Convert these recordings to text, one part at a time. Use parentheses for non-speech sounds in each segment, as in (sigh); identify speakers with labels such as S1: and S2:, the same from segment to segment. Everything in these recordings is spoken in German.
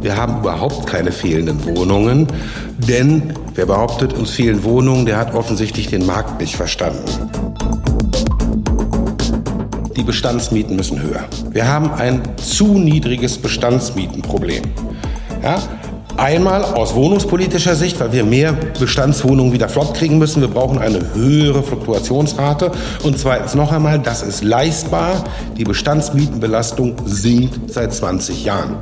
S1: Wir haben überhaupt keine fehlenden Wohnungen, denn wer behauptet, uns fehlen Wohnungen, der hat offensichtlich den Markt nicht verstanden. Die Bestandsmieten müssen höher. Wir haben ein zu niedriges Bestandsmietenproblem. Ja? Einmal aus wohnungspolitischer Sicht, weil wir mehr Bestandswohnungen wieder flott kriegen müssen. Wir brauchen eine höhere Fluktuationsrate. Und zweitens noch einmal, das ist leistbar. Die Bestandsmietenbelastung sinkt seit 20 Jahren.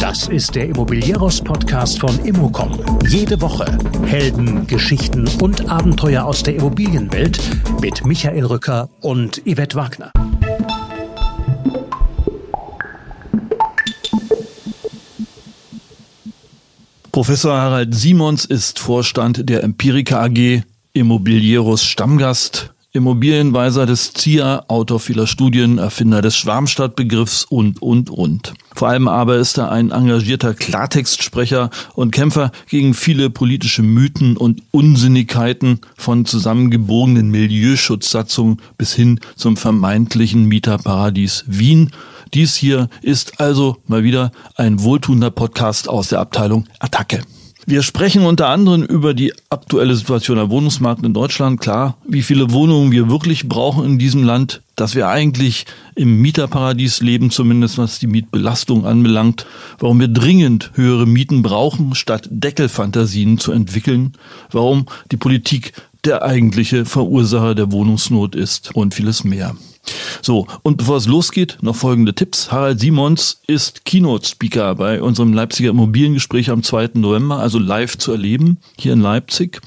S2: Das ist der Immobilieros-Podcast von Immocom. Jede Woche Helden, Geschichten und Abenteuer aus der Immobilienwelt mit Michael Rücker und Yvette Wagner.
S3: Professor Harald Simons ist Vorstand der Empirica AG, Immobilieros Stammgast Immobilienweiser des ZIA, Autor vieler Studien, Erfinder des Schwarmstadtbegriffs und, und, und. Vor allem aber ist er ein engagierter Klartextsprecher und Kämpfer gegen viele politische Mythen und Unsinnigkeiten von zusammengebogenen Milieuschutzsatzungen bis hin zum vermeintlichen Mieterparadies Wien. Dies hier ist also mal wieder ein wohltuender Podcast aus der Abteilung Attacke. Wir sprechen unter anderem über die aktuelle Situation am Wohnungsmarkt in Deutschland. Klar, wie viele Wohnungen wir wirklich brauchen in diesem Land, dass wir eigentlich im Mieterparadies leben, zumindest was die Mietbelastung anbelangt. Warum wir dringend höhere Mieten brauchen, statt Deckelfantasien zu entwickeln. Warum die Politik der eigentliche Verursacher der Wohnungsnot ist und vieles mehr. So, und bevor es losgeht, noch folgende Tipps. Harald Simons ist Keynote-Speaker bei unserem Leipziger Immobiliengespräch am 2. November, also live zu erleben, hier in Leipzig.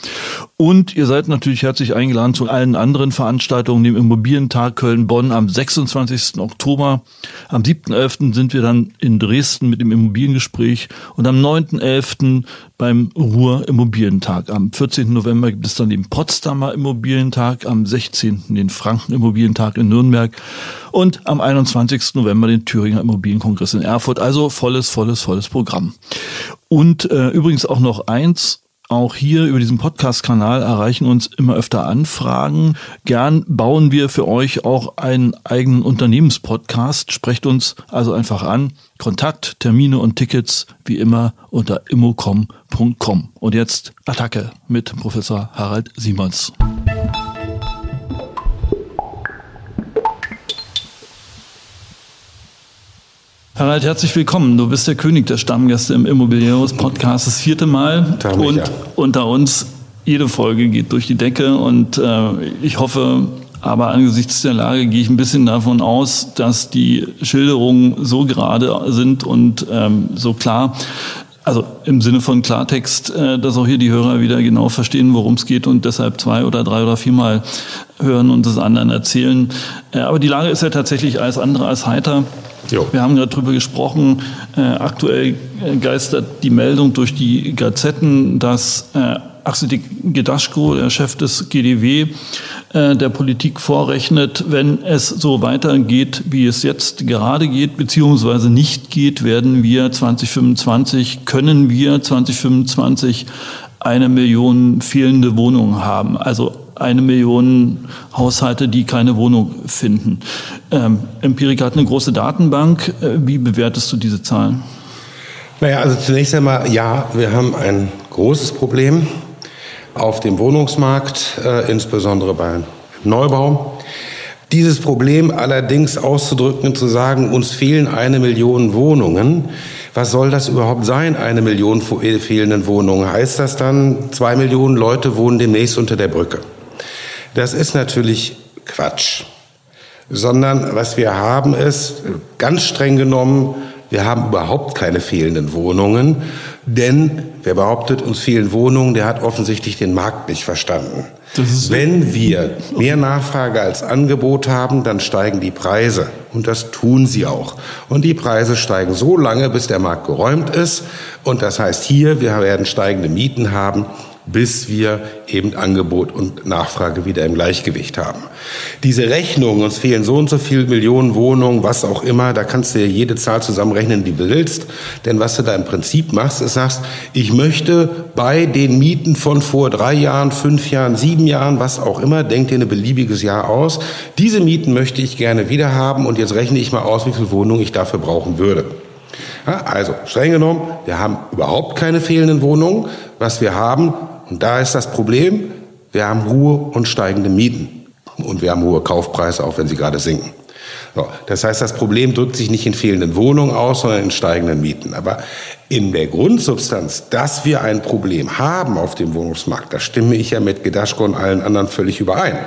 S3: Und ihr seid natürlich herzlich eingeladen zu allen anderen Veranstaltungen, dem Immobilientag Köln-Bonn am 26. Oktober. Am 7.11. sind wir dann in Dresden mit dem Immobiliengespräch und am 9.11 beim Ruhr Immobilientag. Am 14. November gibt es dann den Potsdamer Immobilientag, am 16. den Franken Immobilientag in Nürnberg und am 21. November den Thüringer Immobilienkongress in Erfurt. Also volles, volles, volles Programm. Und äh, übrigens auch noch eins, auch hier über diesen Podcast-Kanal erreichen uns immer öfter Anfragen. Gern bauen wir für euch auch einen eigenen Unternehmenspodcast. Sprecht uns also einfach an. Kontakt, Termine und Tickets wie immer unter immocom.com. Und jetzt Attacke mit Professor Harald Simons. Harald, herzlich willkommen. Du bist der König der Stammgäste im Immobilieros Podcast, das vierte Mal.
S1: Tag,
S3: und
S1: ja.
S3: unter uns, jede Folge geht durch die Decke und äh, ich hoffe, aber angesichts der Lage gehe ich ein bisschen davon aus, dass die Schilderungen so gerade sind und ähm, so klar, also im Sinne von Klartext, äh, dass auch hier die Hörer wieder genau verstehen, worum es geht und deshalb zwei oder drei oder viermal hören und das anderen erzählen. Äh, aber die Lage ist ja tatsächlich alles andere als heiter.
S1: Jo.
S3: Wir haben gerade drüber gesprochen. Äh, aktuell geistert die Meldung durch die Gazetten, dass Axel Gedaschko, der Chef des GDW, äh, der Politik vorrechnet, wenn es so weitergeht, wie es jetzt gerade geht, beziehungsweise nicht geht, werden wir 2025, können wir 2025 eine Million fehlende Wohnungen haben. Also eine Million Haushalte, die keine Wohnung finden. Ähm, Empirica hat eine große Datenbank. Äh, wie bewertest du diese Zahlen?
S1: Naja, also zunächst einmal, ja, wir haben ein großes Problem auf dem Wohnungsmarkt, äh, insbesondere beim Neubau. Dieses Problem allerdings auszudrücken und zu sagen, uns fehlen eine Million Wohnungen, was soll das überhaupt sein, eine Million fehlenden Wohnungen? Heißt das dann, zwei Millionen Leute wohnen demnächst unter der Brücke? Das ist natürlich Quatsch. Sondern was wir haben ist, ganz streng genommen, wir haben überhaupt keine fehlenden Wohnungen, denn wer behauptet, uns fehlen Wohnungen, der hat offensichtlich den Markt nicht verstanden. Wenn wir mehr Nachfrage als Angebot haben, dann steigen die Preise. Und das tun sie auch. Und die Preise steigen so lange, bis der Markt geräumt ist. Und das heißt hier, wir werden steigende Mieten haben, bis wir eben Angebot und Nachfrage wieder im Gleichgewicht haben. Diese Rechnung, uns fehlen so und so viele Millionen Wohnungen, was auch immer, da kannst du ja jede Zahl zusammenrechnen, die du willst. Denn was du da im Prinzip machst, ist sagst, ich möchte bei den Mieten von vor drei Jahren, fünf Jahren, sieben Jahren, was auch immer, denk dir ein beliebiges Jahr aus. Diese Mieten möchte ich gerne wieder haben und jetzt rechne ich mal aus, wie viel Wohnungen ich dafür brauchen würde. Also, streng genommen, wir haben überhaupt keine fehlenden Wohnungen. Was wir haben, und da ist das Problem, wir haben hohe und steigende Mieten. Und wir haben hohe Kaufpreise, auch wenn sie gerade sinken. So, das heißt, das Problem drückt sich nicht in fehlenden Wohnungen aus, sondern in steigenden Mieten. Aber in der Grundsubstanz, dass wir ein Problem haben auf dem Wohnungsmarkt, da stimme ich ja mit Gedaschko und allen anderen völlig überein.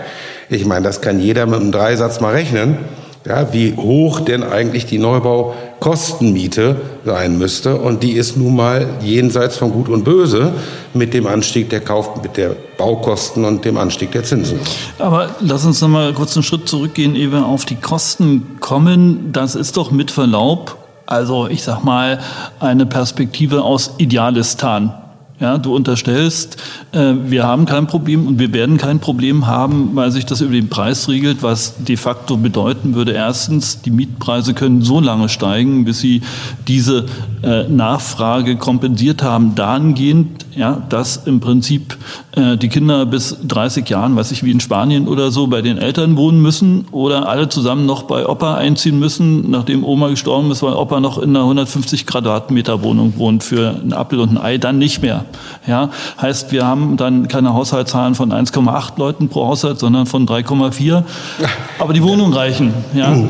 S1: Ich meine, das kann jeder mit einem Dreisatz mal rechnen ja, wie hoch denn eigentlich die Neubaukostenmiete sein müsste. Und die ist nun mal jenseits von Gut und Böse mit dem Anstieg der Kauf, mit der Baukosten und dem Anstieg der Zinsen.
S3: Aber lass uns noch mal kurz einen Schritt zurückgehen, ehe wir auf die Kosten kommen. Das ist doch mit Verlaub, also ich sag mal, eine Perspektive aus Idealistan. Ja, du unterstellst, äh, wir haben kein Problem und wir werden kein Problem haben, weil sich das über den Preis regelt, was de facto bedeuten würde, erstens, die Mietpreise können so lange steigen, bis sie diese äh, Nachfrage kompensiert haben, dahingehend, ja, dass im Prinzip äh, die Kinder bis 30 Jahren, weiß ich wie in Spanien oder so, bei den Eltern wohnen müssen oder alle zusammen noch bei Opa einziehen müssen, nachdem Oma gestorben ist, weil Opa noch in einer 150 Quadratmeter Wohnung wohnt für einen Apfel und ein Ei, dann nicht mehr. Ja, heißt, wir haben dann keine Haushaltszahlen von 1,8 Leuten pro Haushalt, sondern von 3,4. (laughs) Aber die Wohnungen reichen. Ja. Äh,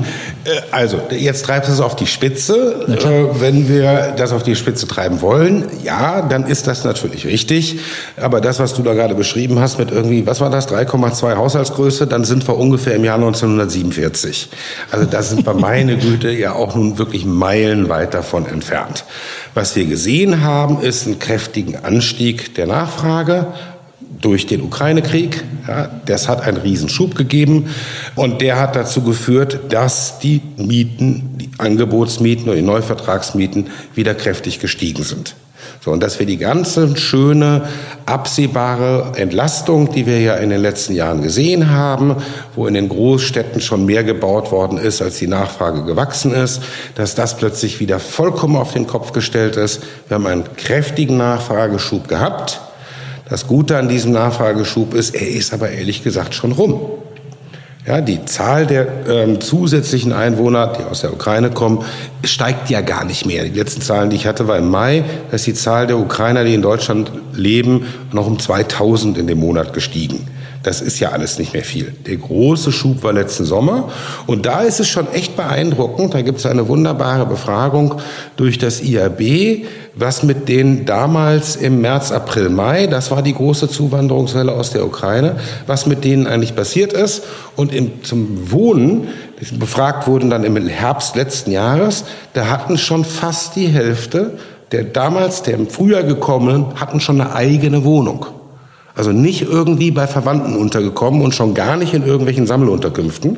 S1: also, jetzt treibt es auf die Spitze. Äh, wenn wir das auf die Spitze treiben wollen, ja, dann ist das natürlich richtig. Aber das, was du da gerade beschrieben hast mit irgendwie, was war das, 3,2 Haushaltsgröße, dann sind wir ungefähr im Jahr 1947. Also da sind wir meine (laughs) Güte ja auch nun wirklich meilenweit davon entfernt. Was wir gesehen haben, ist einen kräftigen Anstieg der Nachfrage durch den Ukraine-Krieg. Ja, das hat einen Riesenschub gegeben und der hat dazu geführt, dass die Mieten, die Angebotsmieten oder die Neuvertragsmieten wieder kräftig gestiegen sind. So, und dass wir die ganze schöne, absehbare Entlastung, die wir ja in den letzten Jahren gesehen haben, wo in den Großstädten schon mehr gebaut worden ist, als die Nachfrage gewachsen ist, dass das plötzlich wieder vollkommen auf den Kopf gestellt ist. Wir haben einen kräftigen Nachfrageschub gehabt. Das Gute an diesem Nachfrageschub ist, er ist aber ehrlich gesagt schon rum. Ja, die Zahl der ähm, zusätzlichen Einwohner, die aus der Ukraine kommen, steigt ja gar nicht mehr. Die letzten Zahlen, die ich hatte, war im Mai, dass die Zahl der Ukrainer, die in Deutschland leben, noch um 2000 in dem Monat gestiegen. Das ist ja alles nicht mehr viel. Der große Schub war letzten Sommer. Und da ist es schon echt beeindruckend. Da gibt es eine wunderbare Befragung durch das IAB, was mit den damals im März, April, Mai, das war die große Zuwanderungswelle aus der Ukraine, was mit denen eigentlich passiert ist. Und im, zum Wohnen, befragt wurden dann im Herbst letzten Jahres, da hatten schon fast die Hälfte der damals, der im Frühjahr gekommenen, hatten schon eine eigene Wohnung. Also nicht irgendwie bei Verwandten untergekommen und schon gar nicht in irgendwelchen Sammelunterkünften.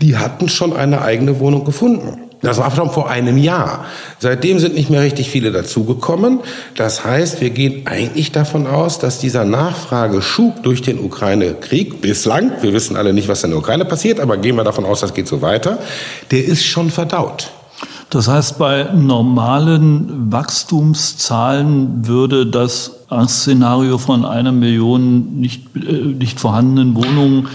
S1: Die hatten schon eine eigene Wohnung gefunden. Das war schon vor einem Jahr. Seitdem sind nicht mehr richtig viele dazugekommen. Das heißt, wir gehen eigentlich davon aus, dass dieser Nachfrageschub durch den Ukraine-Krieg bislang, wir wissen alle nicht, was in der Ukraine passiert, aber gehen wir davon aus, das geht so weiter, der ist schon verdaut.
S3: Das heißt, bei normalen Wachstumszahlen würde das Szenario von einer Million nicht, äh, nicht vorhandenen Wohnungen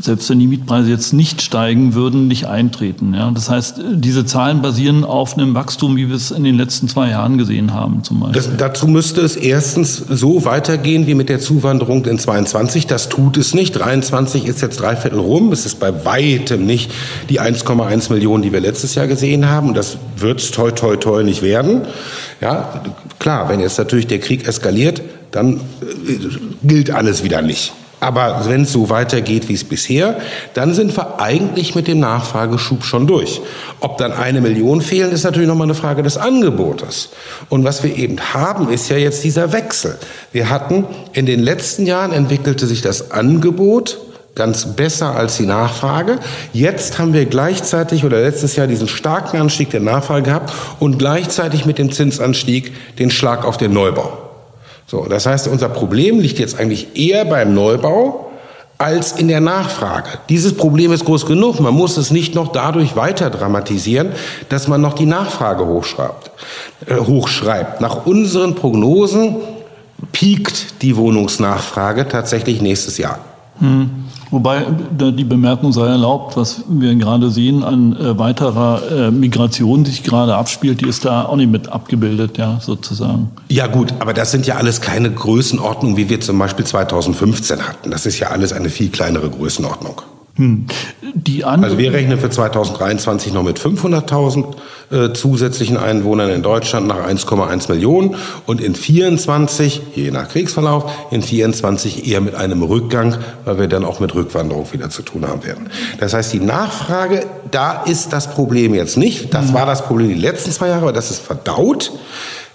S3: selbst wenn die Mietpreise jetzt nicht steigen würden, nicht eintreten. Ja? Das heißt, diese Zahlen basieren auf einem Wachstum, wie wir es in den letzten zwei Jahren gesehen haben, zum Beispiel.
S1: Das, dazu müsste es erstens so weitergehen wie mit der Zuwanderung in 22. Das tut es nicht. 23 ist jetzt dreiviertel rum. Es ist bei weitem nicht die 1,1 Millionen, die wir letztes Jahr gesehen haben. Und das wird es toi, toi, toi nicht werden. Ja, klar, wenn jetzt natürlich der Krieg eskaliert, dann äh, gilt alles wieder nicht. Aber wenn es so weitergeht wie es bisher, dann sind wir eigentlich mit dem Nachfrageschub schon durch. Ob dann eine Million fehlen, ist natürlich nochmal eine Frage des Angebotes. Und was wir eben haben, ist ja jetzt dieser Wechsel. Wir hatten in den letzten Jahren entwickelte sich das Angebot ganz besser als die Nachfrage. Jetzt haben wir gleichzeitig oder letztes Jahr diesen starken Anstieg der Nachfrage gehabt und gleichzeitig mit dem Zinsanstieg den Schlag auf den Neubau. So, das heißt, unser Problem liegt jetzt eigentlich eher beim Neubau als in der Nachfrage. Dieses Problem ist groß genug. Man muss es nicht noch dadurch weiter dramatisieren, dass man noch die Nachfrage hochschreibt. Äh, hochschreibt. Nach unseren Prognosen piekt die Wohnungsnachfrage tatsächlich nächstes Jahr.
S3: Hm. Wobei die Bemerkung sei erlaubt, was wir gerade sehen an äh, weiterer äh, Migration, die sich gerade abspielt, die ist da auch nicht mit abgebildet, ja, sozusagen.
S1: Ja gut, aber das sind ja alles keine Größenordnungen, wie wir zum Beispiel 2015 hatten. Das ist ja alles eine viel kleinere Größenordnung. Hm. Die also wir rechnen für 2023 noch mit 500.000 äh, zusätzlichen Einwohnern in Deutschland nach 1,1 Millionen und in 24, je nach Kriegsverlauf, in 24 eher mit einem Rückgang, weil wir dann auch mit Rückwanderung wieder zu tun haben werden. Das heißt, die Nachfrage, da ist das Problem jetzt nicht. Das hm. war das Problem die letzten zwei Jahre, aber das ist verdaut.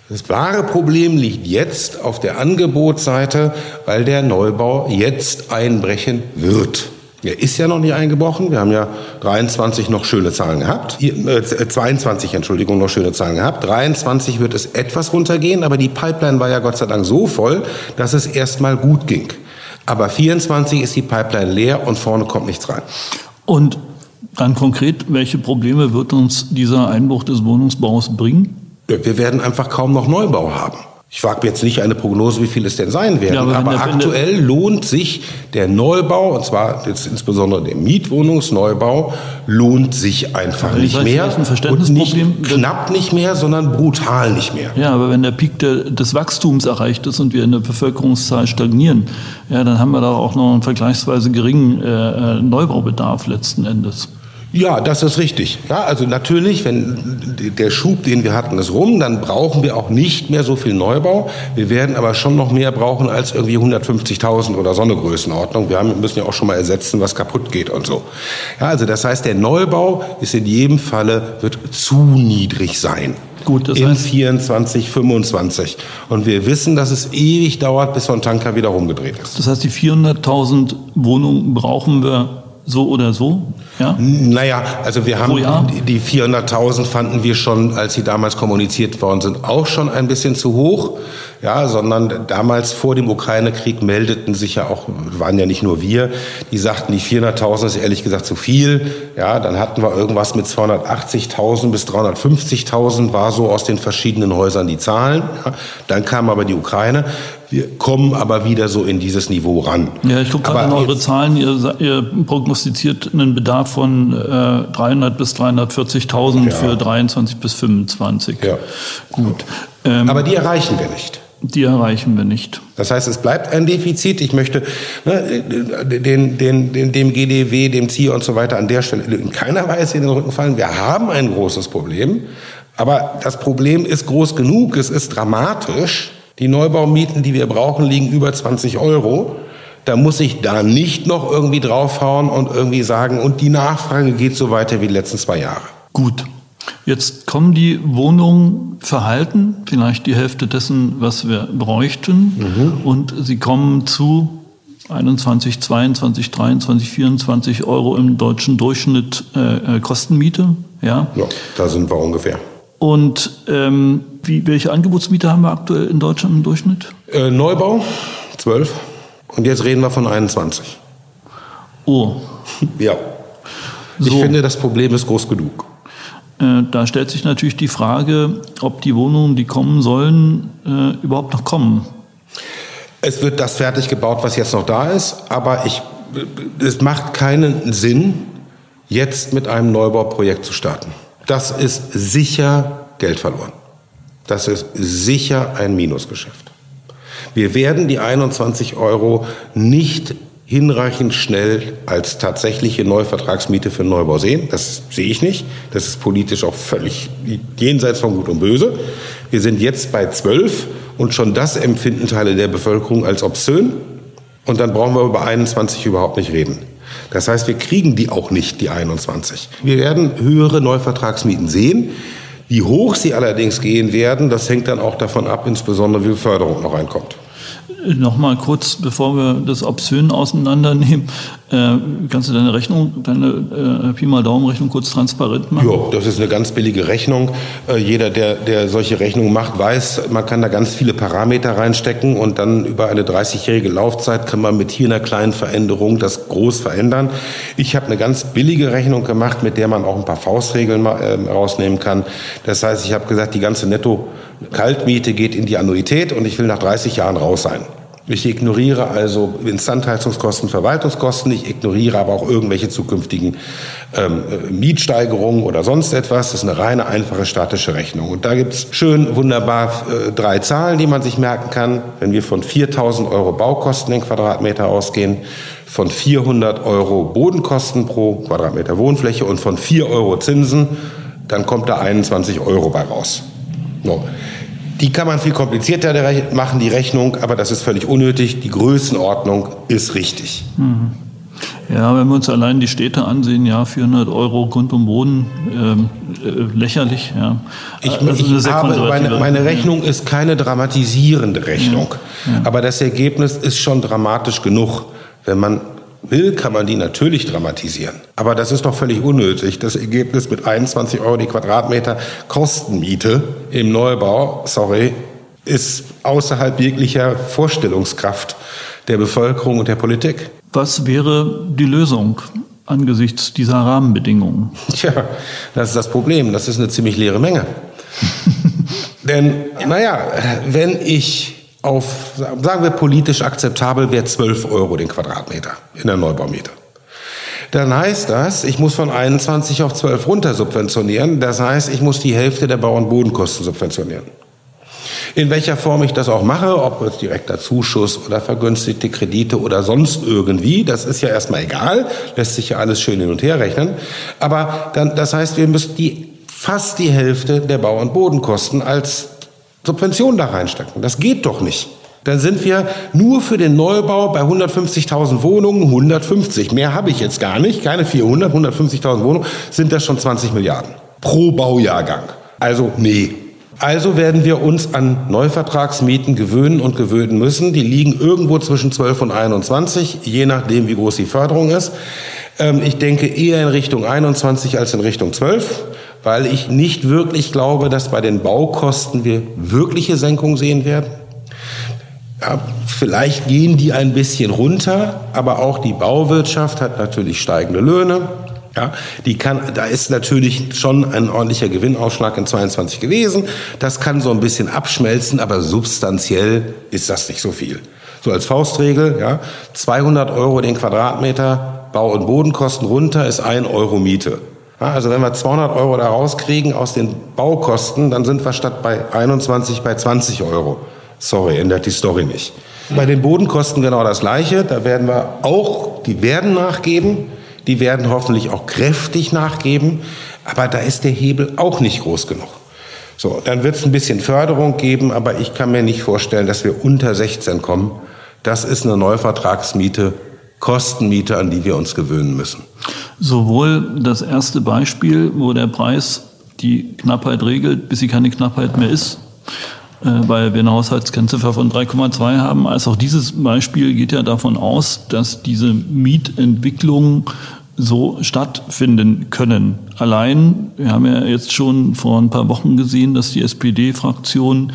S1: Das wahre Problem liegt jetzt auf der Angebotsseite, weil der Neubau jetzt einbrechen wird. Er ist ja noch nicht eingebrochen. Wir haben ja 23 noch schöne Zahlen gehabt. Äh, 22, Entschuldigung, noch schöne Zahlen gehabt. 23 wird es etwas runtergehen, aber die Pipeline war ja Gott sei Dank so voll, dass es erstmal gut ging. Aber 24 ist die Pipeline leer und vorne kommt nichts rein.
S3: Und dann konkret, welche Probleme wird uns dieser Einbruch des Wohnungsbaus bringen?
S1: Wir werden einfach kaum noch Neubau haben. Ich wage jetzt nicht eine Prognose, wie viel es denn sein werden, ja, aber, aber aktuell lohnt sich der Neubau, und zwar jetzt insbesondere der Mietwohnungsneubau, lohnt sich einfach ja, nicht mehr.
S3: Und nicht
S1: knapp nicht mehr, sondern brutal nicht mehr.
S3: Ja, aber wenn der Peak der, des Wachstums erreicht ist und wir in der Bevölkerungszahl stagnieren, ja, dann haben wir da auch noch einen vergleichsweise geringen äh, äh Neubaubedarf letzten Endes.
S1: Ja, das ist richtig. Ja, also natürlich, wenn der Schub, den wir hatten, ist rum, dann brauchen wir auch nicht mehr so viel Neubau. Wir werden aber schon noch mehr brauchen als irgendwie 150.000 oder so eine Größenordnung. Wir haben, müssen ja auch schon mal ersetzen, was kaputt geht und so. Ja, also das heißt, der Neubau ist in jedem Falle, wird zu niedrig sein. Gut, das in heißt, 24, 25. Und wir wissen, dass es ewig dauert, bis so ein Tanker wieder rumgedreht ist.
S3: Das heißt, die 400.000 Wohnungen brauchen wir so oder so?
S1: Ja? Naja, also wir haben die 400.000 fanden wir schon, als sie damals kommuniziert worden sind, auch schon ein bisschen zu hoch. Ja, sondern damals vor dem Ukraine-Krieg meldeten sich ja auch, waren ja nicht nur wir, die sagten, die 400.000 ist ehrlich gesagt zu viel. Ja, dann hatten wir irgendwas mit 280.000 bis 350.000 war so aus den verschiedenen Häusern die Zahlen. Ja, dann kam aber die Ukraine. Wir kommen aber wieder so in dieses Niveau ran.
S3: Ja, ich gucke gerade an eure Zahlen. Ihr, ihr, prognostiziert einen Bedarf von äh, 300 bis 340.000 ja. für 23 bis 25. Ja.
S1: Gut. Ähm, aber die erreichen wir nicht.
S3: Die erreichen wir nicht.
S1: Das heißt, es bleibt ein Defizit. Ich möchte ne, den, den, den, dem GDW, dem ZIE und so weiter an der Stelle in keiner Weise in den Rücken fallen. Wir haben ein großes Problem. Aber das Problem ist groß genug, es ist dramatisch. Die Neubaumieten, die wir brauchen, liegen über 20 Euro. Da muss ich da nicht noch irgendwie draufhauen und irgendwie sagen, und die Nachfrage geht so weiter wie die letzten zwei Jahre.
S3: Gut. Jetzt kommen die Wohnungen verhalten, vielleicht die Hälfte dessen, was wir bräuchten, mhm. und sie kommen zu 21, 22, 23, 24 Euro im deutschen Durchschnitt äh, äh, Kostenmiete. Ja?
S1: ja, da sind wir ungefähr.
S3: Und ähm, wie, welche Angebotsmiete haben wir aktuell in Deutschland im Durchschnitt?
S1: Äh, Neubau 12 und jetzt reden wir von 21.
S3: Oh.
S1: Ja. Ich so. finde, das Problem ist groß genug.
S3: Äh, da stellt sich natürlich die Frage, ob die Wohnungen, die kommen sollen, äh, überhaupt noch kommen.
S1: Es wird das fertig gebaut, was jetzt noch da ist, aber ich, es macht keinen Sinn, jetzt mit einem Neubauprojekt zu starten. Das ist sicher Geld verloren. Das ist sicher ein Minusgeschäft. Wir werden die 21 Euro nicht hinreichend schnell als tatsächliche Neuvertragsmiete für Neubau sehen. Das sehe ich nicht. Das ist politisch auch völlig jenseits von Gut und Böse. Wir sind jetzt bei 12 und schon das empfinden Teile der Bevölkerung als obszön. Und dann brauchen wir über 21 überhaupt nicht reden. Das heißt, wir kriegen die auch nicht, die 21. Wir werden höhere Neuvertragsmieten sehen. Wie hoch sie allerdings gehen werden, das hängt dann auch davon ab, insbesondere wie Förderung noch reinkommt.
S3: Nochmal kurz, bevor wir das Obszön auseinandernehmen, äh, kannst du deine Rechnung, deine äh, Pi mal Daumen-Rechnung kurz transparent machen?
S1: Ja, das ist eine ganz billige Rechnung. Äh, jeder, der, der solche Rechnungen macht, weiß, man kann da ganz viele Parameter reinstecken und dann über eine 30-jährige Laufzeit kann man mit hier einer kleinen Veränderung das groß verändern. Ich habe eine ganz billige Rechnung gemacht, mit der man auch ein paar Faustregeln äh, rausnehmen kann. Das heißt, ich habe gesagt, die ganze Netto-Kaltmiete geht in die Annuität und ich will nach 30 Jahren raus sein. Ich ignoriere also Instandheizungskosten, Verwaltungskosten. Ich ignoriere aber auch irgendwelche zukünftigen ähm, Mietsteigerungen oder sonst etwas. Das ist eine reine, einfache statische Rechnung. Und da gibt's schön, wunderbar äh, drei Zahlen, die man sich merken kann. Wenn wir von 4.000 Euro Baukosten den Quadratmeter ausgehen, von 400 Euro Bodenkosten pro Quadratmeter Wohnfläche und von 4 Euro Zinsen, dann kommt da 21 Euro bei raus. No. Die kann man viel komplizierter machen, die Rechnung, aber das ist völlig unnötig. Die Größenordnung ist richtig.
S3: Mhm. Ja, wenn wir uns allein die Städte ansehen, ja, 400 Euro Grund und Boden, ähm, äh, lächerlich. Ja.
S1: Ich, also ich habe, meine, meine, Rechnung ist keine dramatisierende Rechnung, ja. Ja. aber das Ergebnis ist schon dramatisch genug, wenn man will, kann man die natürlich dramatisieren. Aber das ist doch völlig unnötig. Das Ergebnis mit 21 Euro die Quadratmeter Kostenmiete im Neubau, sorry, ist außerhalb jeglicher Vorstellungskraft der Bevölkerung und der Politik.
S3: Was wäre die Lösung angesichts dieser Rahmenbedingungen?
S1: Tja, das ist das Problem. Das ist eine ziemlich leere Menge. (laughs) Denn, naja, wenn ich auf, sagen wir politisch akzeptabel, wäre 12 Euro den Quadratmeter in der Neubaumiete. Dann heißt das, ich muss von 21 auf 12 runter subventionieren. Das heißt, ich muss die Hälfte der Bau- und Bodenkosten subventionieren. In welcher Form ich das auch mache, ob es direkter Zuschuss oder vergünstigte Kredite oder sonst irgendwie, das ist ja erstmal egal, lässt sich ja alles schön hin und her rechnen. Aber dann, das heißt, wir müssen die, fast die Hälfte der Bau- und Bodenkosten als Subventionen da reinstecken. Das geht doch nicht. Dann sind wir nur für den Neubau bei 150.000 Wohnungen, 150, mehr habe ich jetzt gar nicht, keine 400, 150.000 Wohnungen, sind das schon 20 Milliarden pro Baujahrgang. Also nee. Also werden wir uns an Neuvertragsmieten gewöhnen und gewöhnen müssen. Die liegen irgendwo zwischen 12 und 21, je nachdem, wie groß die Förderung ist. Ähm, ich denke eher in Richtung 21 als in Richtung 12 weil ich nicht wirklich glaube, dass bei den Baukosten wir wirkliche Senkungen sehen werden. Ja, vielleicht gehen die ein bisschen runter, aber auch die Bauwirtschaft hat natürlich steigende Löhne. Ja, die kann, da ist natürlich schon ein ordentlicher Gewinnausschlag in 22 gewesen. Das kann so ein bisschen abschmelzen, aber substanziell ist das nicht so viel. So als Faustregel, ja, 200 Euro den Quadratmeter Bau- und Bodenkosten runter ist ein Euro Miete. Also wenn wir 200 Euro da rauskriegen aus den Baukosten, dann sind wir statt bei 21 bei 20 Euro. Sorry, ändert die Story nicht. Bei den Bodenkosten genau das Gleiche. Da werden wir auch, die werden nachgeben. Die werden hoffentlich auch kräftig nachgeben. Aber da ist der Hebel auch nicht groß genug. So, dann wird es ein bisschen Förderung geben, aber ich kann mir nicht vorstellen, dass wir unter 16 kommen. Das ist eine Neuvertragsmiete Kostenmiete, an die wir uns gewöhnen müssen.
S3: Sowohl das erste Beispiel, wo der Preis die Knappheit regelt, bis sie keine Knappheit mehr ist, äh, weil wir eine Haushaltskennziffer von 3,2 haben, als auch dieses Beispiel geht ja davon aus, dass diese Mietentwicklung so stattfinden können. Allein, wir haben ja jetzt schon vor ein paar Wochen gesehen, dass die SPD-Fraktion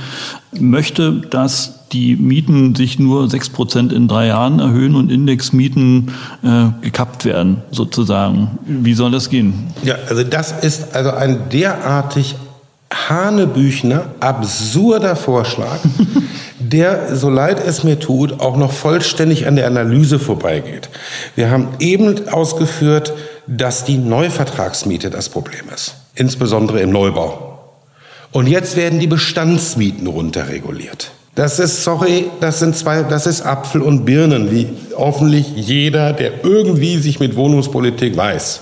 S3: möchte, dass die Mieten sich nur sechs Prozent in drei Jahren erhöhen und Indexmieten äh, gekappt werden, sozusagen. Wie soll das gehen?
S1: Ja, also das ist also ein derartig Hanebüchner, absurder Vorschlag, (laughs) der, so leid es mir tut, auch noch vollständig an der Analyse vorbeigeht. Wir haben eben ausgeführt, dass die Neuvertragsmiete das Problem ist, insbesondere im Neubau. Und jetzt werden die Bestandsmieten runterreguliert. Das ist, sorry, das sind zwei, das ist Apfel und Birnen, wie hoffentlich jeder, der irgendwie sich mit Wohnungspolitik weiß.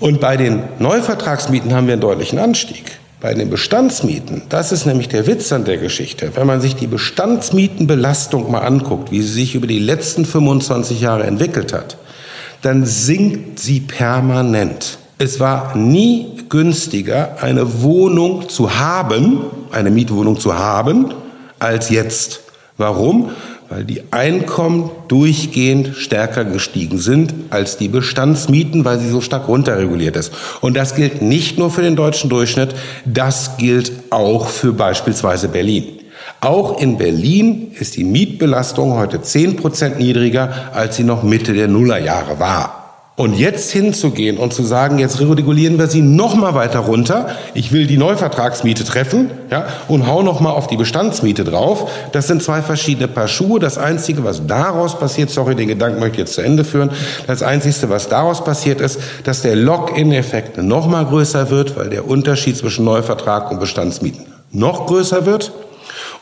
S1: Und bei den Neuvertragsmieten haben wir einen deutlichen Anstieg. Bei den Bestandsmieten, das ist nämlich der Witz an der Geschichte, wenn man sich die Bestandsmietenbelastung mal anguckt, wie sie sich über die letzten 25 Jahre entwickelt hat, dann sinkt sie permanent. Es war nie günstiger, eine Wohnung zu haben, eine Mietwohnung zu haben, als jetzt. Warum? Weil die Einkommen durchgehend stärker gestiegen sind als die Bestandsmieten, weil sie so stark runterreguliert ist. Und das gilt nicht nur für den deutschen Durchschnitt, das gilt auch für beispielsweise Berlin. Auch in Berlin ist die Mietbelastung heute zehn Prozent niedriger, als sie noch Mitte der Nullerjahre war. Und jetzt hinzugehen und zu sagen, jetzt regulieren wir sie noch mal weiter runter. Ich will die Neuvertragsmiete treffen, ja, und hau noch mal auf die Bestandsmiete drauf. Das sind zwei verschiedene Paar Schuhe. Das einzige, was daraus passiert, sorry, den Gedanken möchte ich jetzt zu Ende führen. Das einzige, was daraus passiert ist, dass der Lock-in-Effekt noch mal größer wird, weil der Unterschied zwischen Neuvertrag und Bestandsmieten noch größer wird.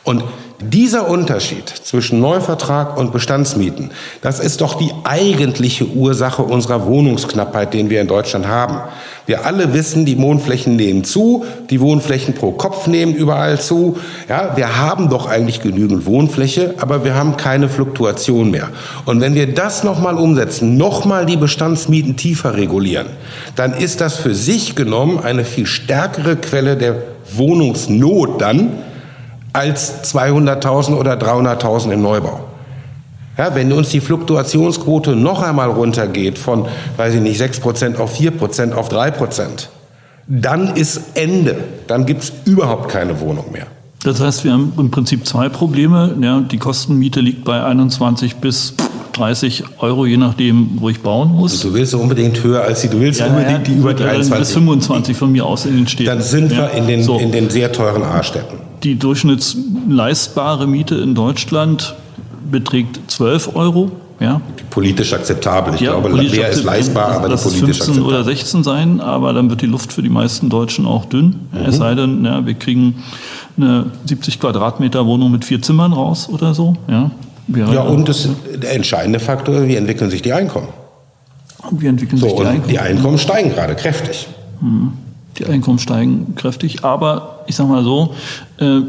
S1: Und dieser Unterschied zwischen Neuvertrag und Bestandsmieten, das ist doch die eigentliche Ursache unserer Wohnungsknappheit, den wir in Deutschland haben. Wir alle wissen, die Wohnflächen nehmen zu, die Wohnflächen pro Kopf nehmen überall zu. Ja, wir haben doch eigentlich genügend Wohnfläche, aber wir haben keine Fluktuation mehr. Und wenn wir das nochmal umsetzen, nochmal die Bestandsmieten tiefer regulieren, dann ist das für sich genommen eine viel stärkere Quelle der Wohnungsnot dann, als 200.000 oder 300.000 im Neubau. Ja, wenn uns die Fluktuationsquote noch einmal runtergeht von, weiß ich nicht, 6% auf 4%, auf 3%, dann ist Ende. Dann gibt es überhaupt keine Wohnung mehr.
S3: Das heißt, wir haben im Prinzip zwei Probleme. Ja, die Kostenmiete liegt bei 21 bis 30 Euro, je nachdem, wo ich bauen muss.
S1: Also du willst unbedingt höher als die, du willst ja, unbedingt ja, die über die 21.
S3: Bis 25 von mir aus in den Städten.
S1: Dann sind wir in den, so. in den sehr teuren A-Städten.
S3: Die durchschnittsleistbare Miete in Deutschland beträgt 12 Euro. Ja.
S1: Politisch akzeptabel. Ich ja, glaube, mehr ist leistbar, aber
S3: das politisch 15 akzeptabel. oder 16 sein, aber dann wird die Luft für die meisten Deutschen auch dünn. Mhm. Es sei denn, ja, wir kriegen eine 70 Quadratmeter Wohnung mit vier Zimmern raus oder so. Ja,
S1: ja und das, der entscheidende Faktor, wie entwickeln sich die Einkommen?
S3: Wie entwickeln so, sich die Einkommen?
S1: Die Einkommen steigen gerade kräftig.
S3: Hm. Die Einkommen steigen kräftig, aber ich sage mal so, äh,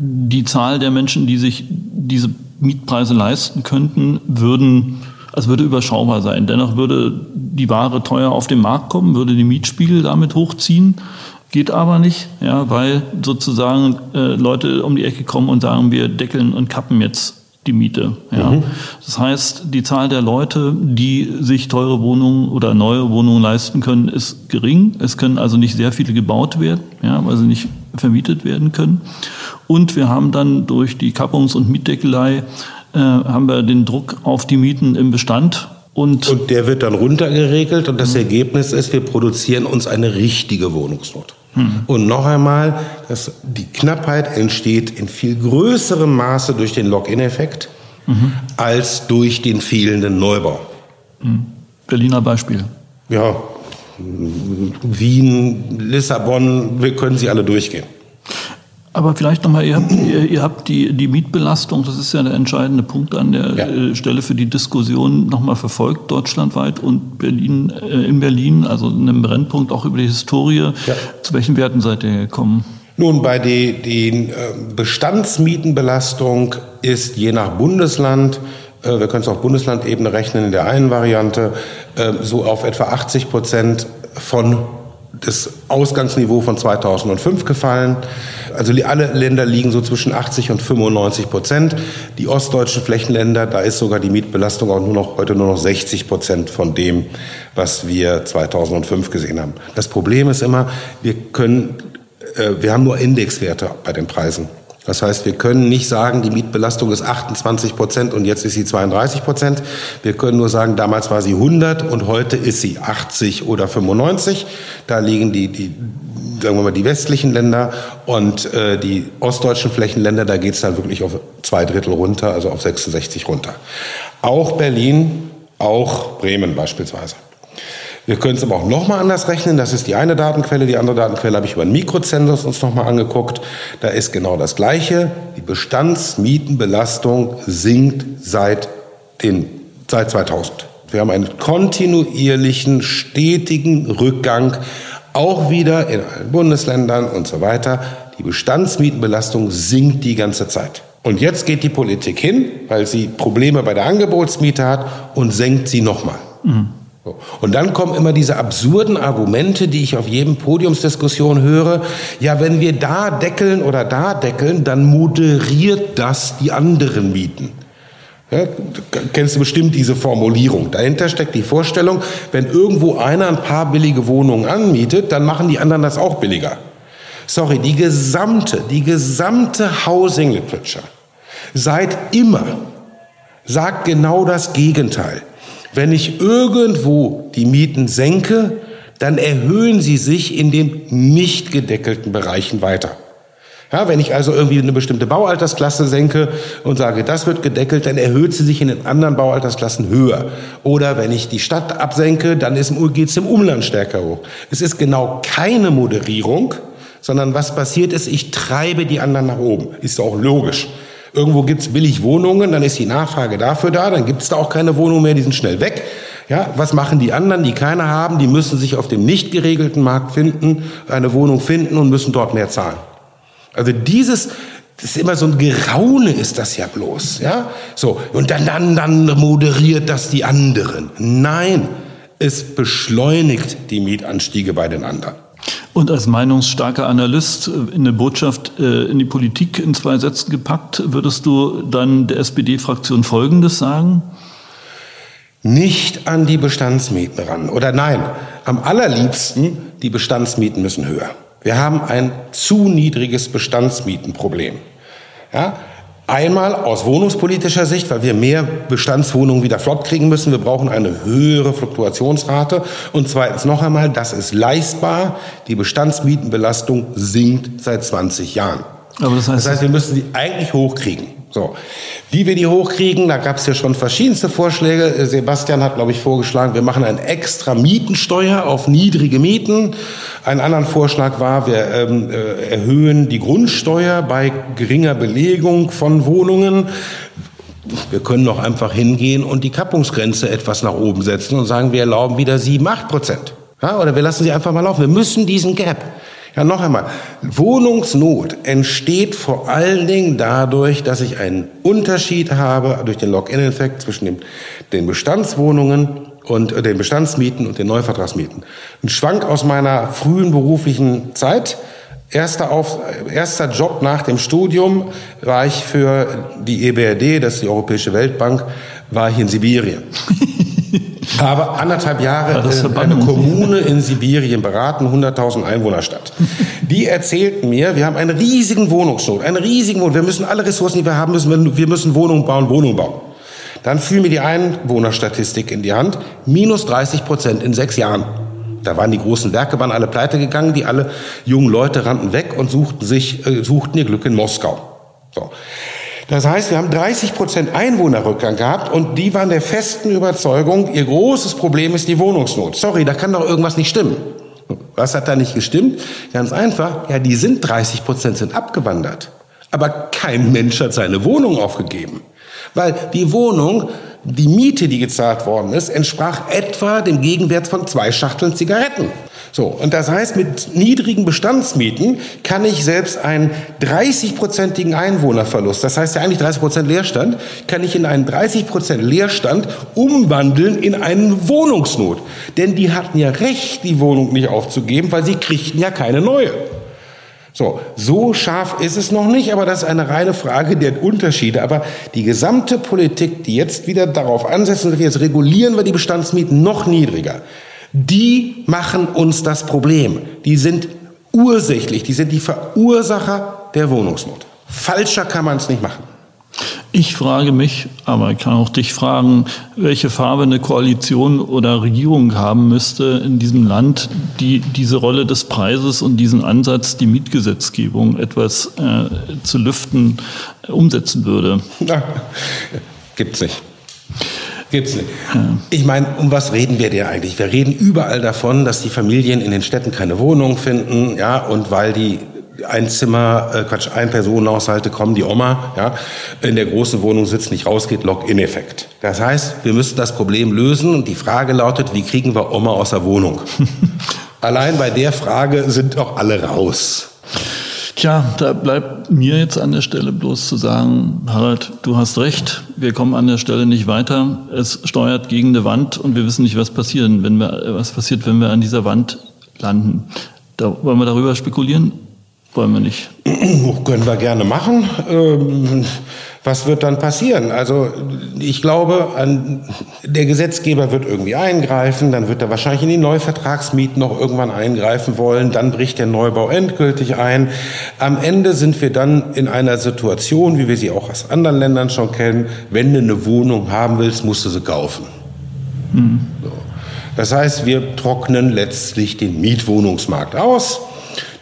S3: die Zahl der Menschen, die sich diese Mietpreise leisten könnten, würden, also würde überschaubar sein. Dennoch würde die Ware teuer auf den Markt kommen, würde die Mietspiegel damit hochziehen. Geht aber nicht, ja, weil sozusagen äh, Leute um die Ecke kommen und sagen, wir deckeln und kappen jetzt die Miete. Ja. Mhm. Das heißt, die Zahl der Leute, die sich teure Wohnungen oder neue Wohnungen leisten können, ist gering. Es können also nicht sehr viele gebaut werden, ja, weil sie nicht vermietet werden können. Und wir haben dann durch die Kappungs- und Mietdeckelei äh, haben wir den Druck auf die Mieten im Bestand
S1: und, und, der wird dann runtergeregelt und das mhm. Ergebnis ist, wir produzieren uns eine richtige Wohnungsnot. Mhm. Und noch einmal, dass die Knappheit entsteht in viel größerem Maße durch den Lock-in-Effekt mhm. als durch den fehlenden Neubau.
S3: Mhm. Berliner Beispiel.
S1: Ja, Wien, Lissabon, wir können sie alle durchgehen.
S3: Aber vielleicht nochmal, ihr habt, ihr, habt die, die Mietbelastung, das ist ja der entscheidende Punkt an der ja. Äh, Stelle für die Diskussion, nochmal verfolgt, deutschlandweit und Berlin, äh, in Berlin, also einem Brennpunkt auch über die Historie. Ja. Zu welchen Werten seid ihr gekommen?
S1: Nun, bei der die, äh, Bestandsmietenbelastung ist je nach Bundesland äh, wir können es auf Bundeslandebene rechnen in der einen Variante, so auf etwa 80 Prozent von das Ausgangsniveau von 2005 gefallen. Also alle Länder liegen so zwischen 80 und 95 Prozent. Die ostdeutschen Flächenländer, da ist sogar die Mietbelastung auch nur noch, heute nur noch 60 Prozent von dem, was wir 2005 gesehen haben. Das Problem ist immer, wir können, äh, wir haben nur Indexwerte bei den Preisen. Das heißt, wir können nicht sagen, die Mietbelastung ist 28 Prozent und jetzt ist sie 32 Prozent. Wir können nur sagen, damals war sie 100 und heute ist sie 80 oder 95. Da liegen die, die sagen wir mal, die westlichen Länder und äh, die ostdeutschen Flächenländer, da geht es dann wirklich auf zwei Drittel runter, also auf 66 runter. Auch Berlin, auch Bremen beispielsweise. Wir können es aber auch nochmal anders rechnen. Das ist die eine Datenquelle. Die andere Datenquelle habe ich über einen Mikrozensus uns nochmal angeguckt. Da ist genau das Gleiche. Die Bestandsmietenbelastung sinkt seit, den, seit 2000. Wir haben einen kontinuierlichen, stetigen Rückgang, auch wieder in allen Bundesländern und so weiter. Die Bestandsmietenbelastung sinkt die ganze Zeit. Und jetzt geht die Politik hin, weil sie Probleme bei der Angebotsmiete hat und senkt sie nochmal. Mhm. Und dann kommen immer diese absurden Argumente, die ich auf jedem Podiumsdiskussion höre. Ja, wenn wir da deckeln oder da deckeln, dann moderiert das die anderen Mieten. Ja, kennst du bestimmt diese Formulierung. Dahinter steckt die Vorstellung, wenn irgendwo einer ein paar billige Wohnungen anmietet, dann machen die anderen das auch billiger. Sorry, die gesamte, die gesamte Housing Literature seit immer sagt genau das Gegenteil. Wenn ich irgendwo die Mieten senke, dann erhöhen sie sich in den nicht gedeckelten Bereichen weiter. Ja, wenn ich also irgendwie eine bestimmte Baualtersklasse senke und sage, das wird gedeckelt, dann erhöht sie sich in den anderen Baualtersklassen höher. Oder wenn ich die Stadt absenke, dann geht es im Umland stärker hoch. Es ist genau keine Moderierung, sondern was passiert ist, ich treibe die anderen nach oben. Ist auch logisch. Irgendwo gibt's billig Wohnungen, dann ist die Nachfrage dafür da, dann gibt's da auch keine Wohnungen mehr, die sind schnell weg. Ja, was machen die anderen, die keine haben? Die müssen sich auf dem nicht geregelten Markt finden, eine Wohnung finden und müssen dort mehr zahlen. Also dieses, das ist immer so ein Geraune ist das ja bloß, ja? So. Und dann, dann, dann moderiert das die anderen. Nein, es beschleunigt die Mietanstiege bei den anderen.
S3: Und als meinungsstarker Analyst in eine Botschaft äh, in die Politik in zwei Sätzen gepackt, würdest du dann der SPD-Fraktion Folgendes sagen?
S1: Nicht an die Bestandsmieten ran. Oder nein, am allerliebsten, die Bestandsmieten müssen höher. Wir haben ein zu niedriges Bestandsmietenproblem. Ja? Einmal aus wohnungspolitischer Sicht, weil wir mehr Bestandswohnungen wieder flott kriegen müssen. Wir brauchen eine höhere Fluktuationsrate. Und zweitens noch einmal, das ist leistbar. Die Bestandsmietenbelastung sinkt seit 20 Jahren. Aber das heißt, das heißt, wir müssen sie eigentlich hochkriegen. So, wie wir die hochkriegen, da gab es ja schon verschiedenste Vorschläge. Sebastian hat, glaube ich, vorgeschlagen, wir machen eine extra Mietensteuer auf niedrige Mieten. Ein anderer Vorschlag war, wir ähm, äh, erhöhen die Grundsteuer bei geringer Belegung von Wohnungen. Wir können doch einfach hingehen und die Kappungsgrenze etwas nach oben setzen und sagen, wir erlauben wieder sieben, acht Prozent. Ja, oder wir lassen sie einfach mal laufen. Wir müssen diesen Gap ja, noch einmal. Wohnungsnot entsteht vor allen Dingen dadurch, dass ich einen Unterschied habe durch den Lock-in-Effekt zwischen den Bestandswohnungen und äh, den Bestandsmieten und den Neuvertragsmieten. Ein Schwank aus meiner frühen beruflichen Zeit. Erster, Auf, erster Job nach dem Studium war ich für die EBRD, das ist die Europäische Weltbank, war ich in Sibirien. (laughs) habe anderthalb Jahre ja, eine Kommune in Sibirien beraten, 100.000 Einwohnerstadt. (laughs) Die erzählten mir, wir haben einen riesigen Wohnungsnot, einen riesigen Wohnung. Wir müssen alle Ressourcen, die wir haben, müssen, wir müssen Wohnungen bauen, Wohnungen bauen. Dann fiel mir die Einwohnerstatistik in die Hand, minus 30 Prozent in sechs Jahren. Da waren die großen Werke, waren alle pleite gegangen, die alle jungen Leute rannten weg und suchten sich, äh, suchten ihr Glück in Moskau. So. Das heißt, wir haben 30 Prozent Einwohnerrückgang gehabt und die waren der festen Überzeugung, ihr großes Problem ist die Wohnungsnot. Sorry, da kann doch irgendwas nicht stimmen. Was hat da nicht gestimmt? Ganz einfach, ja, die sind 30 Prozent sind abgewandert. Aber kein Mensch hat seine Wohnung aufgegeben. Weil die Wohnung, die Miete, die gezahlt worden ist, entsprach etwa dem Gegenwert von zwei Schachteln Zigaretten. So, und das heißt, mit niedrigen Bestandsmieten kann ich selbst einen 30-prozentigen Einwohnerverlust, das heißt ja eigentlich 30 Prozent Leerstand, kann ich in einen 30 Prozent Leerstand umwandeln in einen Wohnungsnot. Denn die hatten ja recht, die Wohnung nicht aufzugeben, weil sie kriegten ja keine neue. So, so scharf ist es noch nicht, aber das ist eine reine Frage der Unterschiede. Aber die gesamte Politik, die jetzt wieder darauf ansetzen, jetzt regulieren wir die Bestandsmieten noch niedriger, die machen uns das Problem. Die sind ursächlich, die sind die Verursacher der Wohnungsnot. Falscher kann man es nicht machen.
S3: Ich frage mich, aber ich kann auch dich fragen, welche Farbe eine Koalition oder Regierung haben müsste in diesem Land, die diese Rolle des Preises und diesen Ansatz, die Mietgesetzgebung etwas äh, zu lüften, umsetzen würde.
S1: Na, (laughs) gibt's nicht. Gibt's nicht. Ich meine, um was reden wir denn eigentlich? Wir reden überall davon, dass die Familien in den Städten keine Wohnung finden, ja, und weil die ein Zimmer, äh, Quatsch, ein Personenhaushalte kommen, die Oma, ja, in der großen Wohnung sitzt, nicht rausgeht, Lock-in-Effekt. Das heißt, wir müssen das Problem lösen und die Frage lautet, wie kriegen wir Oma aus der Wohnung? (laughs) Allein bei der Frage sind auch alle raus.
S3: Tja, da bleibt mir jetzt an der Stelle bloß zu sagen, Harald, du hast recht, wir kommen an der Stelle nicht weiter. Es steuert gegen eine Wand und wir wissen nicht, was passieren, wenn wir, was passiert, wenn wir an dieser Wand landen. Da, wollen wir darüber spekulieren? Wollen wir nicht. (clears throat)
S1: Können wir gerne machen. Ähm, was wird dann passieren? Also ich glaube, an, der Gesetzgeber wird irgendwie eingreifen, dann wird er wahrscheinlich in die Neuvertragsmieten noch irgendwann eingreifen wollen, dann bricht der Neubau endgültig ein. Am Ende sind wir dann in einer Situation, wie wir sie auch aus anderen Ländern schon kennen, wenn du eine Wohnung haben willst, musst du sie kaufen. Mhm. So. Das heißt, wir trocknen letztlich den Mietwohnungsmarkt aus.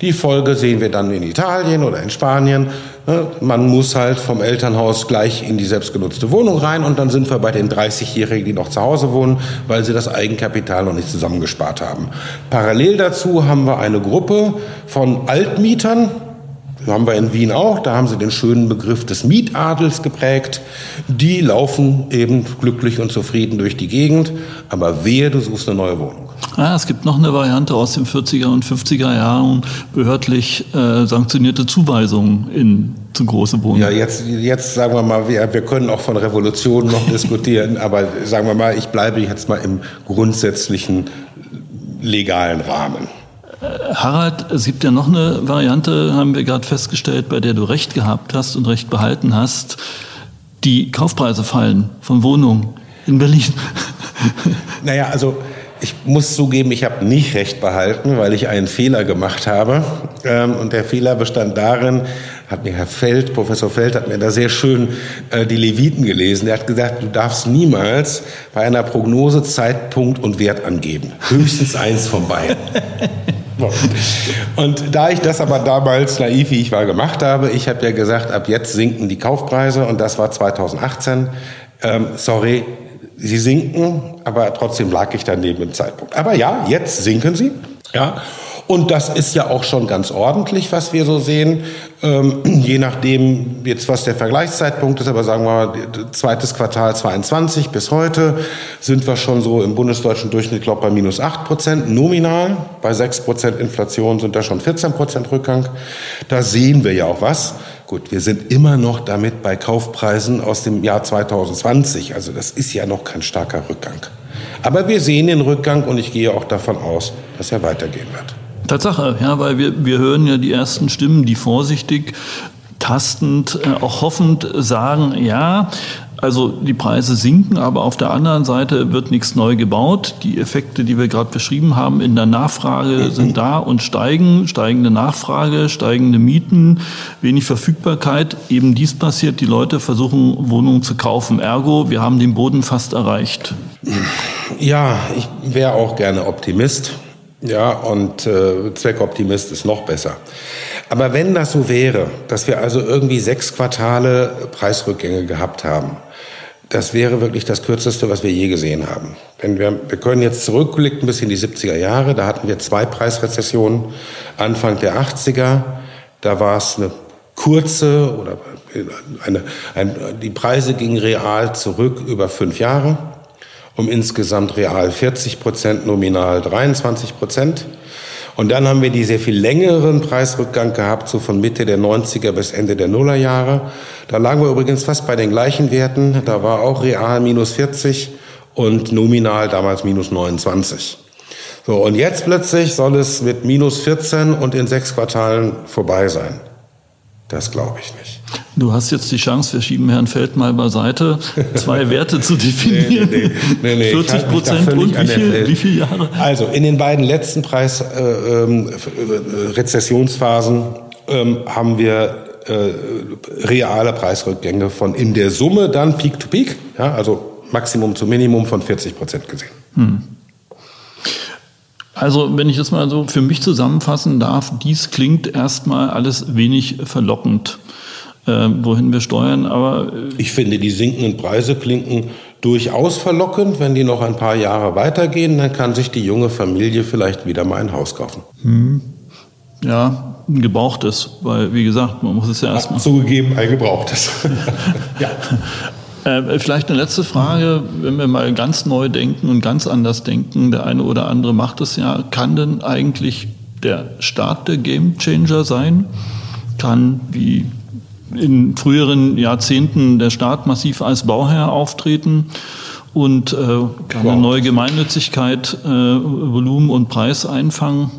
S1: Die Folge sehen wir dann in Italien oder in Spanien. Ne, man muss halt vom Elternhaus gleich in die selbstgenutzte Wohnung rein und dann sind wir bei den 30-Jährigen, die noch zu Hause wohnen, weil sie das Eigenkapital noch nicht zusammengespart haben. Parallel dazu haben wir eine Gruppe von Altmietern, haben wir in Wien auch, da haben sie den schönen Begriff des Mietadels geprägt. Die laufen eben glücklich und zufrieden durch die Gegend, aber wehe, du suchst eine neue Wohnung.
S3: Ja, es gibt noch eine Variante aus den 40er und 50er Jahren, behördlich äh, sanktionierte Zuweisungen in zu große Wohnungen.
S1: Ja, jetzt, jetzt sagen wir mal, wir, wir können auch von Revolutionen noch (laughs) diskutieren, aber sagen wir mal, ich bleibe jetzt mal im grundsätzlichen legalen Rahmen.
S3: Harald, es gibt ja noch eine Variante, haben wir gerade festgestellt, bei der du Recht gehabt hast und Recht behalten hast. Die Kaufpreise fallen von Wohnungen in Berlin.
S1: Naja, also ich muss zugeben, ich habe nicht recht behalten, weil ich einen Fehler gemacht habe. Ähm, und der Fehler bestand darin, hat mir Herr Feld, Professor Feld, hat mir da sehr schön äh, die Leviten gelesen. Der hat gesagt, du darfst niemals bei einer Prognose Zeitpunkt und Wert angeben. Höchstens eins von beiden. (laughs) Und da ich das aber damals naiv wie ich war gemacht habe, ich habe ja gesagt, ab jetzt sinken die Kaufpreise und das war 2018. Ähm, sorry, sie sinken, aber trotzdem lag ich daneben im Zeitpunkt. Aber ja, jetzt sinken sie. Ja. Und das ist ja auch schon ganz ordentlich, was wir so sehen. Ähm, (clears throat) je nachdem jetzt, was der Vergleichszeitpunkt ist, aber sagen wir mal, zweites Quartal 22 bis heute sind wir schon so im bundesdeutschen Durchschnitt, glaube bei minus 8 Prozent nominal. Bei 6 Prozent Inflation sind da schon 14 Prozent Rückgang. Da sehen wir ja auch was. Gut, wir sind immer noch damit bei Kaufpreisen aus dem Jahr 2020. Also das ist ja noch kein starker Rückgang. Aber wir sehen den Rückgang und ich gehe auch davon aus, dass er weitergehen wird.
S3: Tatsache, ja, weil wir, wir hören ja die ersten Stimmen, die vorsichtig, tastend, äh, auch hoffend sagen, ja, also die Preise sinken, aber auf der anderen Seite wird nichts neu gebaut. Die Effekte, die wir gerade beschrieben haben in der Nachfrage sind da und steigen. Steigende Nachfrage, steigende Mieten, wenig Verfügbarkeit. Eben dies passiert. Die Leute versuchen Wohnungen zu kaufen. Ergo, wir haben den Boden fast erreicht.
S1: Ja, ich wäre auch gerne Optimist. Ja, und äh, Zweckoptimist ist noch besser. Aber wenn das so wäre, dass wir also irgendwie sechs Quartale Preisrückgänge gehabt haben, das wäre wirklich das kürzeste, was wir je gesehen haben. Wenn wir, wir können jetzt zurückblicken bis in die 70er Jahre, da hatten wir zwei Preisrezessionen. Anfang der 80er, da war es eine kurze oder eine, eine, die Preise gingen real zurück über fünf Jahre um insgesamt real 40 Prozent, nominal 23 Prozent. Und dann haben wir die sehr viel längeren Preisrückgang gehabt, so von Mitte der 90er bis Ende der Nullerjahre. Da lagen wir übrigens fast bei den gleichen Werten. Da war auch real minus 40 und nominal damals minus 29. So, und jetzt plötzlich soll es mit minus 14 und in sechs Quartalen vorbei sein. Das glaube ich nicht.
S3: Du hast jetzt die Chance, wir schieben Herrn Feld mal beiseite, zwei (laughs) Werte zu definieren. Nee, nee, nee, 40 Prozent und wie, viel, wie viele Jahre?
S1: Also in den beiden letzten Preisrezessionsphasen äh, ähm, ähm, haben wir äh, reale Preisrückgänge von in der Summe dann Peak to Peak, ja, also Maximum zu Minimum von 40 Prozent gesehen. Hm.
S3: Also, wenn ich das mal so für mich zusammenfassen darf, dies klingt erstmal alles wenig verlockend, äh, wohin wir steuern, aber.
S1: Äh ich finde, die sinkenden Preise klinken durchaus verlockend. Wenn die noch ein paar Jahre weitergehen, dann kann sich die junge Familie vielleicht wieder mal ein Haus kaufen. Hm.
S3: Ja, ein gebrauchtes, weil, wie gesagt, man muss es ja erstmal.
S1: Zugegeben, ein gebrauchtes. (laughs)
S3: ja. Äh, vielleicht eine letzte Frage, wenn wir mal ganz neu denken und ganz anders denken, der eine oder andere macht es ja, kann denn eigentlich der Start der Game Changer sein? kann, wie in früheren Jahrzehnten der Staat massiv als Bauherr auftreten und äh, eine neue Gemeinnützigkeit, äh, Volumen und Preis einfangen.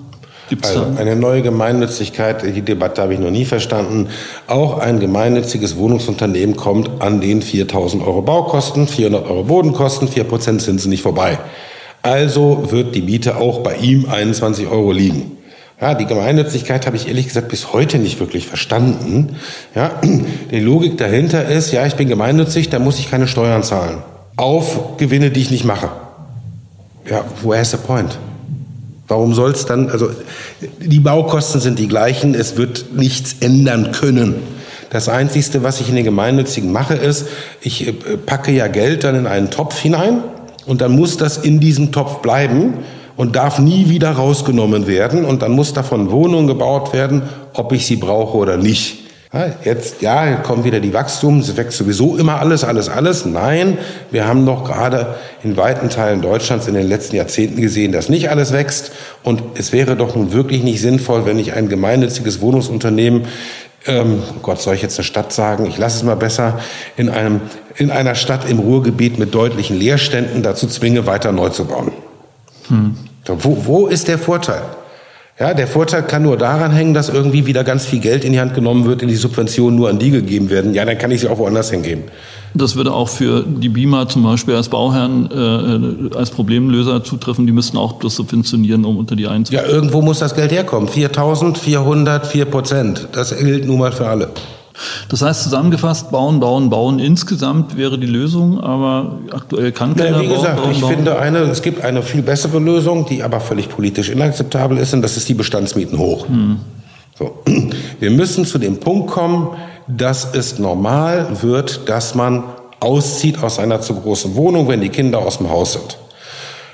S1: Gibt's also da? eine neue Gemeinnützigkeit, die Debatte habe ich noch nie verstanden. Auch ein gemeinnütziges Wohnungsunternehmen kommt an den 4000 Euro Baukosten, 400 Euro Bodenkosten, 4% Zinsen nicht vorbei. Also wird die Miete auch bei ihm 21 Euro liegen. Ja, die Gemeinnützigkeit habe ich ehrlich gesagt bis heute nicht wirklich verstanden. Ja, (clears throat) die Logik dahinter ist, ja, ich bin gemeinnützig, da muss ich keine Steuern zahlen. Auf Gewinne, die ich nicht mache. Ja, where's the point? Warum soll es dann, also die Baukosten sind die gleichen, es wird nichts ändern können. Das Einzige, was ich in den Gemeinnützigen mache, ist, ich äh, packe ja Geld dann in einen Topf hinein und dann muss das in diesem Topf bleiben und darf nie wieder rausgenommen werden und dann muss davon Wohnung gebaut werden, ob ich sie brauche oder nicht. Jetzt, ja, kommen wieder die Wachstum, es wächst sowieso immer alles, alles, alles. Nein, wir haben doch gerade in weiten Teilen Deutschlands in den letzten Jahrzehnten gesehen, dass nicht alles wächst. Und es wäre doch nun wirklich nicht sinnvoll, wenn ich ein gemeinnütziges Wohnungsunternehmen ähm, Gott, soll ich jetzt eine Stadt sagen? Ich lasse es mal besser, in, einem, in einer Stadt im Ruhrgebiet mit deutlichen Leerständen dazu zwinge, weiter neu zu bauen. Hm. Wo, wo ist der Vorteil? Ja, der Vorteil kann nur daran hängen, dass irgendwie wieder ganz viel Geld in die Hand genommen wird, in die Subventionen nur an die gegeben werden. Ja, dann kann ich sie auch woanders hingeben.
S3: Das würde auch für die BIMA zum Beispiel als Bauherren äh, als Problemlöser zutreffen. Die müssten auch das subventionieren, um unter die einzukommen.
S1: Ja, irgendwo muss das Geld herkommen. 4.404 Prozent. Das gilt nun mal für alle.
S3: Das heißt zusammengefasst, bauen, bauen, bauen insgesamt wäre die Lösung, aber aktuell kann keiner
S1: ja, wie gesagt, bauen, ich bauen. finde eine, es gibt eine viel bessere Lösung, die aber völlig politisch inakzeptabel ist, und das ist die Bestandsmieten hoch. Hm. So. Wir müssen zu dem Punkt kommen, dass es normal wird, dass man auszieht aus einer zu großen Wohnung, wenn die Kinder aus dem Haus sind.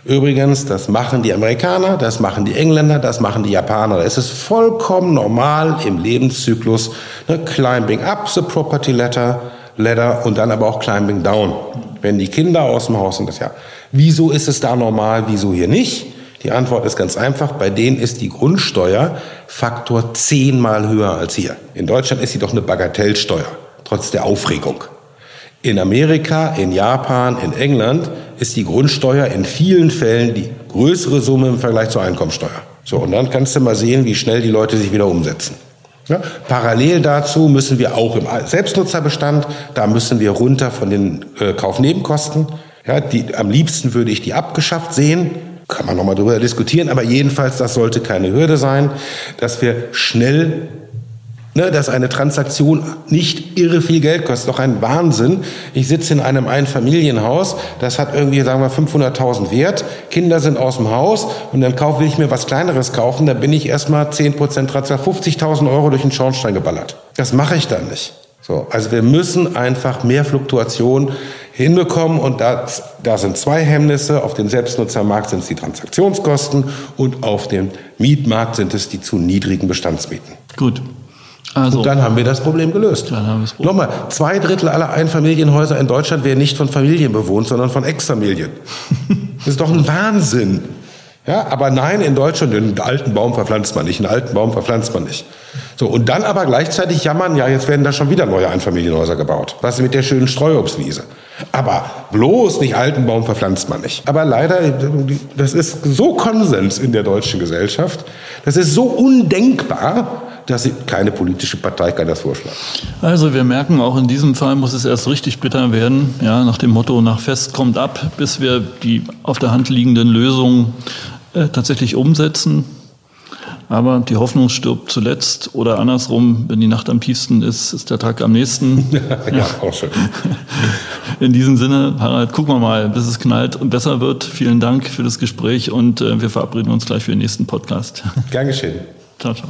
S1: Übrigens, das machen die Amerikaner, das machen die Engländer, das machen die Japaner. Es ist vollkommen normal im Lebenszyklus, ne, climbing up the property ladder, ladder und dann aber auch climbing down. Wenn die Kinder aus dem Haus sind, das ja. Wieso ist es da normal, wieso hier nicht? Die Antwort ist ganz einfach. Bei denen ist die Grundsteuer Faktor zehnmal höher als hier. In Deutschland ist sie doch eine Bagatellsteuer, trotz der Aufregung. In Amerika, in Japan, in England ist die Grundsteuer in vielen Fällen die größere Summe im Vergleich zur Einkommensteuer. So, und dann kannst du mal sehen, wie schnell die Leute sich wieder umsetzen. Ja, parallel dazu müssen wir auch im Selbstnutzerbestand, da müssen wir runter von den äh, Kaufnebenkosten. Ja, die, am liebsten würde ich die abgeschafft sehen. Kann man nochmal drüber diskutieren, aber jedenfalls, das sollte keine Hürde sein, dass wir schnell Ne, dass eine Transaktion nicht irre viel Geld kostet, doch ein Wahnsinn. Ich sitze in einem Einfamilienhaus, das hat irgendwie, sagen wir, 500.000 Wert, Kinder sind aus dem Haus und dann kauf, will ich mir was Kleineres kaufen, da bin ich erstmal 10% Transaktion, 50.000 Euro durch den Schornstein geballert. Das mache ich dann nicht. So, also wir müssen einfach mehr Fluktuation hinbekommen und das, da sind zwei Hemmnisse. Auf dem Selbstnutzermarkt sind es die Transaktionskosten und auf dem Mietmarkt sind es die zu niedrigen Bestandsmieten.
S3: Gut.
S1: Also, und dann haben wir das Problem gelöst. Dann haben wir das Problem. Nochmal, zwei Drittel aller Einfamilienhäuser in Deutschland werden nicht von Familien bewohnt, sondern von Ex-Familien. (laughs) das ist doch ein Wahnsinn. Ja, aber nein, in Deutschland, einen alten Baum verpflanzt man nicht, einen alten Baum verpflanzt man nicht. So, und dann aber gleichzeitig jammern, ja, jetzt werden da schon wieder neue Einfamilienhäuser gebaut. Was ist mit der schönen Streuobstwiese? Aber bloß nicht alten Baum verpflanzt man nicht. Aber leider, das ist so Konsens in der deutschen Gesellschaft, das ist so undenkbar, dass keine politische Partei kann das vorschlagen.
S3: Also wir merken, auch in diesem Fall muss es erst richtig bitter werden, ja, nach dem Motto, nach Fest kommt ab, bis wir die auf der Hand liegenden Lösungen äh, tatsächlich umsetzen. Aber die Hoffnung stirbt zuletzt oder andersrum, wenn die Nacht am tiefsten ist, ist der Tag am nächsten. (laughs) ja, auch schön. (laughs) In diesem Sinne, Harald, gucken wir mal, bis es knallt und besser wird. Vielen Dank für das Gespräch und äh, wir verabreden uns gleich für den nächsten Podcast.
S1: Gern geschehen.
S3: Ciao, ciao.